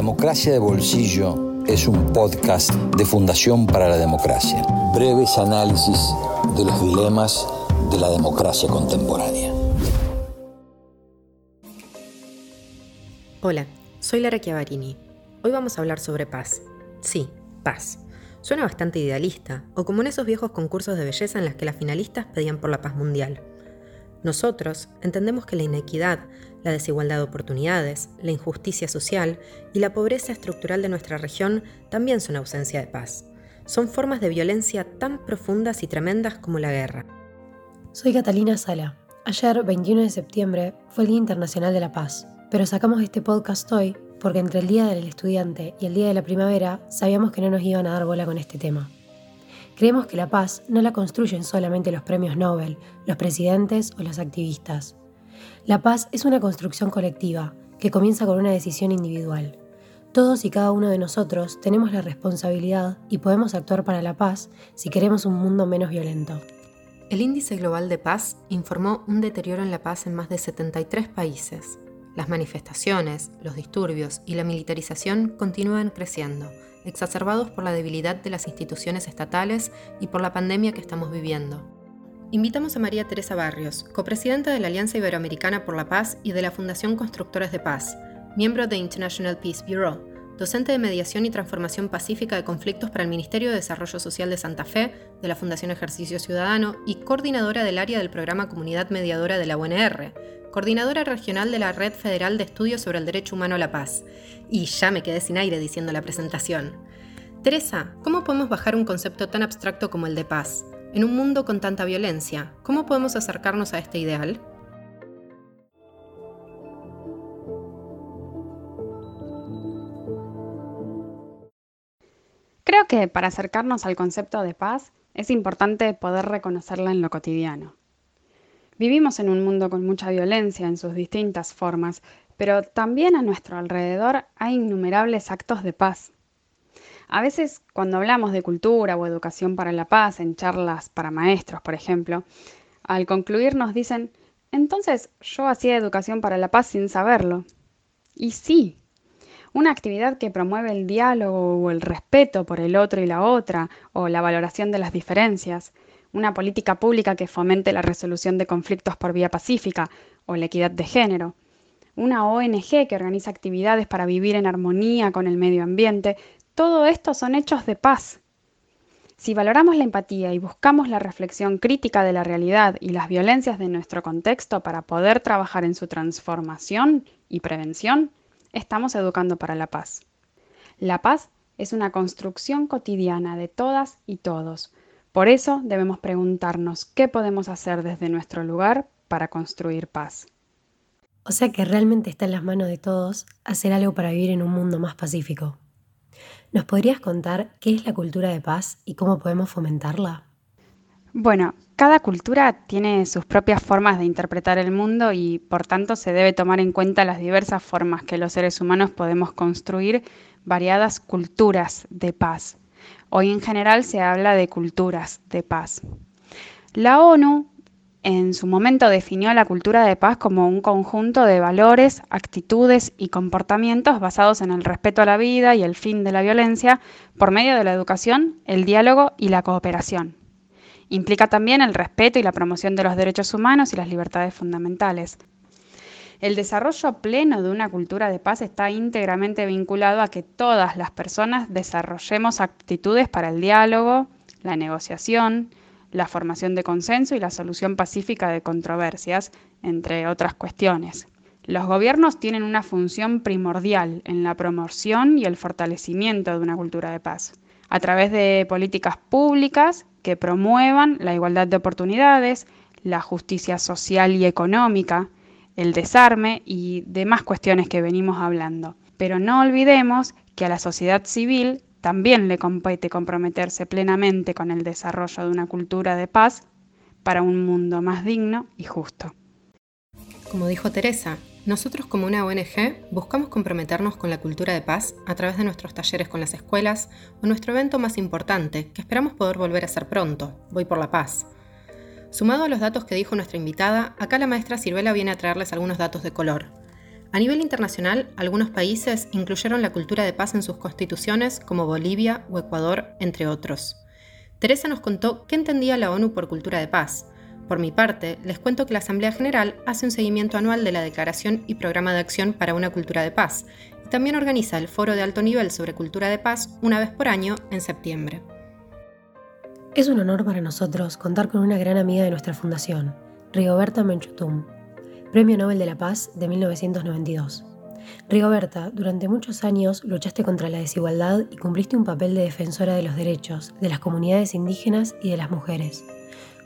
Democracia de Bolsillo es un podcast de Fundación para la Democracia. Breves análisis de los dilemas de la democracia contemporánea. Hola, soy Lara Chiavarini. Hoy vamos a hablar sobre paz. Sí, paz. Suena bastante idealista, o como en esos viejos concursos de belleza en los que las finalistas pedían por la paz mundial. Nosotros entendemos que la inequidad, la desigualdad de oportunidades, la injusticia social y la pobreza estructural de nuestra región también son ausencia de paz. Son formas de violencia tan profundas y tremendas como la guerra. Soy Catalina Sala. Ayer, 21 de septiembre, fue el Día Internacional de la Paz, pero sacamos este podcast hoy porque entre el Día del Estudiante y el Día de la Primavera sabíamos que no nos iban a dar bola con este tema. Creemos que la paz no la construyen solamente los premios Nobel, los presidentes o los activistas. La paz es una construcción colectiva que comienza con una decisión individual. Todos y cada uno de nosotros tenemos la responsabilidad y podemos actuar para la paz si queremos un mundo menos violento. El Índice Global de Paz informó un deterioro en la paz en más de 73 países. Las manifestaciones, los disturbios y la militarización continúan creciendo exacerbados por la debilidad de las instituciones estatales y por la pandemia que estamos viviendo. Invitamos a María Teresa Barrios, copresidenta de la Alianza Iberoamericana por la Paz y de la Fundación Constructores de Paz, miembro de International Peace Bureau, docente de mediación y transformación pacífica de conflictos para el Ministerio de Desarrollo Social de Santa Fe, de la Fundación Ejercicio Ciudadano y coordinadora del área del programa Comunidad Mediadora de la UNR, coordinadora regional de la Red Federal de Estudios sobre el Derecho Humano a la Paz. Y ya me quedé sin aire diciendo la presentación. Teresa, ¿cómo podemos bajar un concepto tan abstracto como el de paz? En un mundo con tanta violencia, ¿cómo podemos acercarnos a este ideal? Que para acercarnos al concepto de paz es importante poder reconocerla en lo cotidiano. Vivimos en un mundo con mucha violencia en sus distintas formas, pero también a nuestro alrededor hay innumerables actos de paz. A veces, cuando hablamos de cultura o educación para la paz en charlas para maestros, por ejemplo, al concluir nos dicen, entonces yo hacía educación para la paz sin saberlo. Y sí, una actividad que promueve el diálogo o el respeto por el otro y la otra, o la valoración de las diferencias, una política pública que fomente la resolución de conflictos por vía pacífica o la equidad de género, una ONG que organiza actividades para vivir en armonía con el medio ambiente, todo esto son hechos de paz. Si valoramos la empatía y buscamos la reflexión crítica de la realidad y las violencias de nuestro contexto para poder trabajar en su transformación y prevención, estamos educando para la paz. La paz es una construcción cotidiana de todas y todos, por eso debemos preguntarnos qué podemos hacer desde nuestro lugar para construir paz. O sea que realmente está en las manos de todos hacer algo para vivir en un mundo más pacífico. ¿Nos podrías contar qué es la cultura de paz y cómo podemos fomentarla? Bueno, cada cultura tiene sus propias formas de interpretar el mundo y por tanto se debe tomar en cuenta las diversas formas que los seres humanos podemos construir variadas culturas de paz. Hoy en general se habla de culturas de paz. La ONU en su momento definió la cultura de paz como un conjunto de valores, actitudes y comportamientos basados en el respeto a la vida y el fin de la violencia por medio de la educación, el diálogo y la cooperación. Implica también el respeto y la promoción de los derechos humanos y las libertades fundamentales. El desarrollo pleno de una cultura de paz está íntegramente vinculado a que todas las personas desarrollemos actitudes para el diálogo, la negociación, la formación de consenso y la solución pacífica de controversias, entre otras cuestiones. Los gobiernos tienen una función primordial en la promoción y el fortalecimiento de una cultura de paz, a través de políticas públicas que promuevan la igualdad de oportunidades, la justicia social y económica, el desarme y demás cuestiones que venimos hablando. Pero no olvidemos que a la sociedad civil también le compete comprometerse plenamente con el desarrollo de una cultura de paz para un mundo más digno y justo. Como dijo Teresa, nosotros como una ONG buscamos comprometernos con la cultura de paz a través de nuestros talleres con las escuelas o nuestro evento más importante, que esperamos poder volver a hacer pronto, Voy por la Paz, Sumado a los datos que dijo nuestra invitada, acá la maestra Silvela viene a traerles algunos datos de color. A nivel internacional, algunos países incluyeron la cultura de paz en sus constituciones, como Bolivia o Ecuador, entre otros. Teresa nos contó qué entendía la ONU por cultura de paz. Por mi parte, les cuento que la Asamblea General hace un seguimiento anual de la Declaración y Programa de Acción para una Cultura de Paz, y también organiza el Foro de Alto Nivel sobre Cultura de Paz una vez por año en septiembre. Es un honor para nosotros contar con una gran amiga de nuestra fundación, Rigoberta Menchutum, Premio Nobel de la Paz de 1992. Rigoberta, durante muchos años luchaste contra la desigualdad y cumpliste un papel de defensora de los derechos de las comunidades indígenas y de las mujeres.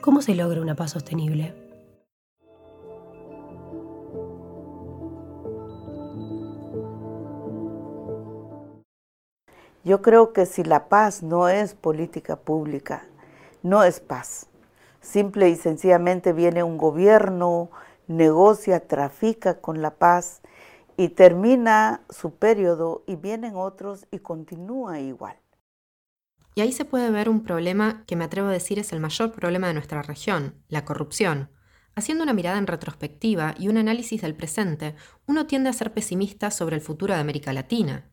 ¿Cómo se logra una paz sostenible? Yo creo que si la paz no es política pública, no es paz. Simple y sencillamente viene un gobierno, negocia, trafica con la paz y termina su periodo y vienen otros y continúa igual. Y ahí se puede ver un problema que me atrevo a decir es el mayor problema de nuestra región, la corrupción. Haciendo una mirada en retrospectiva y un análisis del presente, uno tiende a ser pesimista sobre el futuro de América Latina.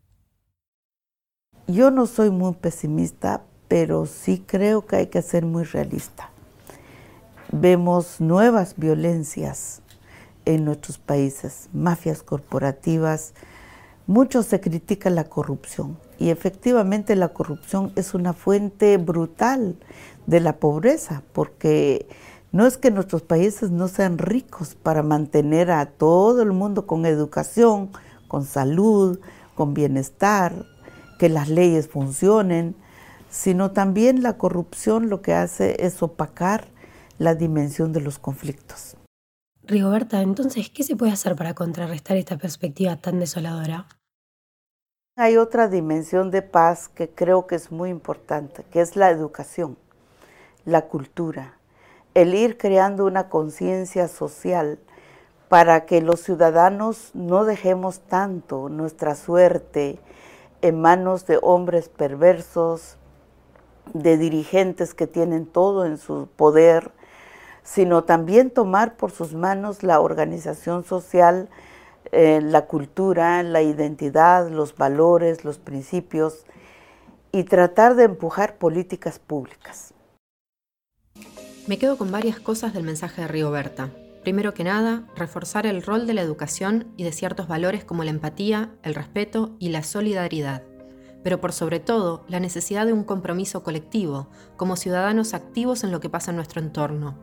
Yo no soy muy pesimista, pero sí creo que hay que ser muy realista. Vemos nuevas violencias en nuestros países, mafias corporativas. Mucho se critica la corrupción y efectivamente la corrupción es una fuente brutal de la pobreza porque no es que nuestros países no sean ricos para mantener a todo el mundo con educación, con salud, con bienestar, que las leyes funcionen, sino también la corrupción lo que hace es opacar la dimensión de los conflictos. Rigoberta, entonces, ¿qué se puede hacer para contrarrestar esta perspectiva tan desoladora? Hay otra dimensión de paz que creo que es muy importante, que es la educación, la cultura, el ir creando una conciencia social para que los ciudadanos no dejemos tanto nuestra suerte en manos de hombres perversos, de dirigentes que tienen todo en su poder, sino también tomar por sus manos la organización social, eh, la cultura, la identidad, los valores, los principios y tratar de empujar políticas públicas. Me quedo con varias cosas del mensaje de Rigoberta. Primero que nada, reforzar el rol de la educación y de ciertos valores como la empatía, el respeto y la solidaridad pero por sobre todo la necesidad de un compromiso colectivo, como ciudadanos activos en lo que pasa en nuestro entorno,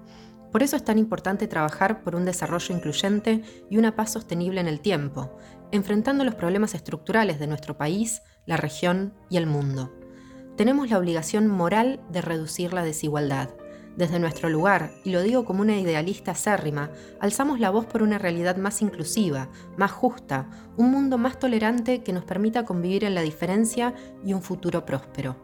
por eso es tan importante trabajar por un desarrollo incluyente y una paz sostenible en el tiempo, enfrentando los problemas estructurales de nuestro país, la región y el mundo. Tenemos la obligación moral de reducir la desigualdad. Desde nuestro lugar, y lo digo como una idealista acérrima, alzamos la voz por una realidad más inclusiva, más justa, un mundo más tolerante que nos permita convivir en la diferencia y un futuro próspero.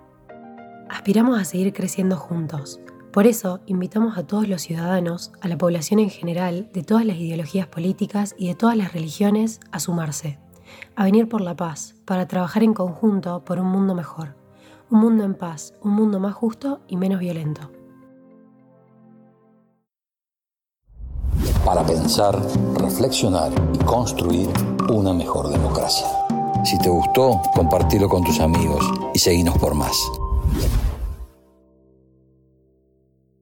Aspiramos a seguir creciendo juntos por eso, invitamos a todos los ciudadanos, a la población en general, de todas las ideologías políticas y de todas las religiones, a sumarse, a venir por la paz, para trabajar en conjunto por un mundo mejor, un mundo en paz, un mundo más justo y menos violento. Para pensar, reflexionar y construir una mejor democracia. Si te gustó, compartilo con tus amigos y seguinos por más.